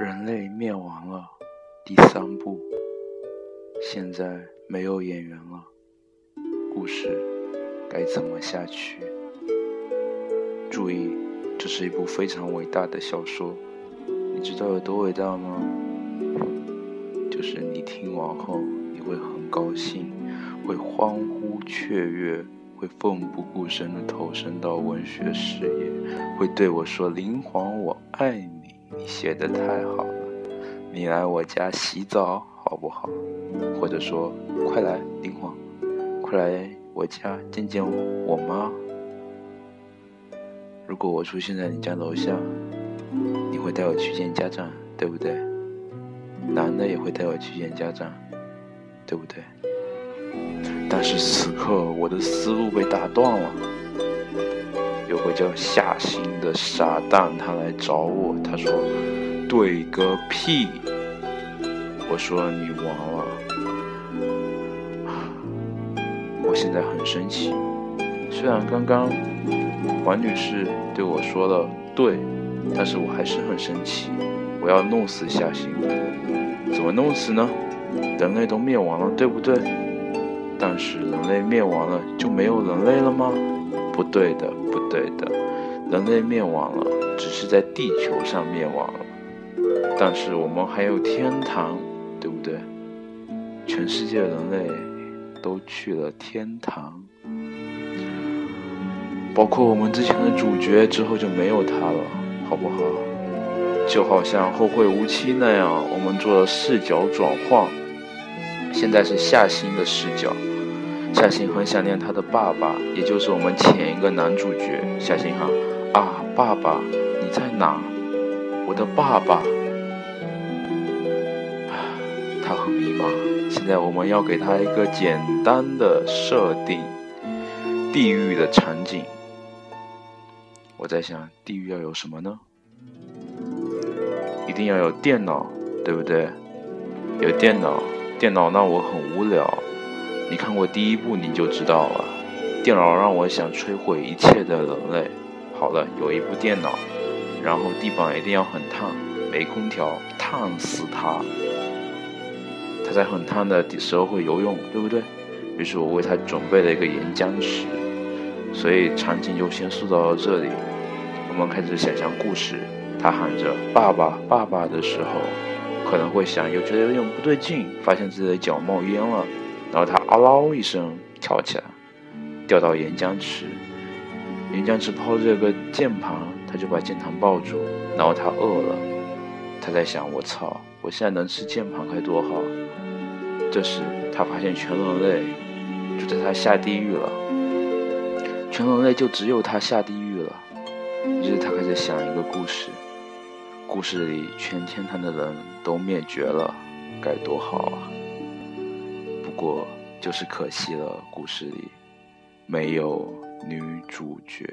人类灭亡了，第三部。现在没有演员了，故事该怎么下去？注意，这是一部非常伟大的小说。你知道有多伟大吗？就是你听完后，你会很高兴，会欢呼雀跃，会奋不顾身地投身到文学事业，会对我说：“林皇，我爱你，你写的太好了，你来我家洗澡好不好？”或者说：“快来，林皇，快来我家见见我妈。”如果我出现在你家楼下，你会带我去见家长，对不对？男的也会带我去见家长，对不对？但是此刻我的思路被打断了。有个叫夏星的傻蛋，他来找我，他说：“对个屁！”我说：“你完了。”我现在很生气，虽然刚刚。王女士对我说了“对”，但是我还是很生气。我要弄死夏星，怎么弄死呢？人类都灭亡了，对不对？但是人类灭亡了就没有人类了吗？不对的，不对的。人类灭亡了，只是在地球上灭亡了，但是我们还有天堂，对不对？全世界人类都去了天堂。包括我们之前的主角之后就没有他了，好不好？就好像后会无期那样，我们做了视角转换，现在是夏星的视角。夏星很想念他的爸爸，也就是我们前一个男主角。夏星哈：“啊，爸爸，你在哪？我的爸爸。”他很迷茫。现在我们要给他一个简单的设定，地狱的场景。我在想，地狱要有什么呢？一定要有电脑，对不对？有电脑，电脑让我很无聊。你看过第一部你就知道了。电脑让我想摧毁一切的人类。好了，有一部电脑，然后地板一定要很烫，没空调，烫死他。他在很烫的时候会游泳，对不对？于是我为他准备了一个岩浆池。所以场景就先塑造到这里，我们开始想象故事。他喊着“爸爸，爸爸”的时候，可能会想，又觉得有点不对劲，发现自己的脚冒烟了。然后他啊嗷一声跳起来，掉到岩浆池。岩浆池抛着个键盘，他就把键盘抱住。然后他饿了，他在想：我操，我现在能吃键盘该多好。这时他发现全人类就在他下地狱了。全人类就只有他下地狱了，于是他开始想一个故事，故事里全天坛的人都灭绝了，该多好啊！不过就是可惜了，故事里没有女主角。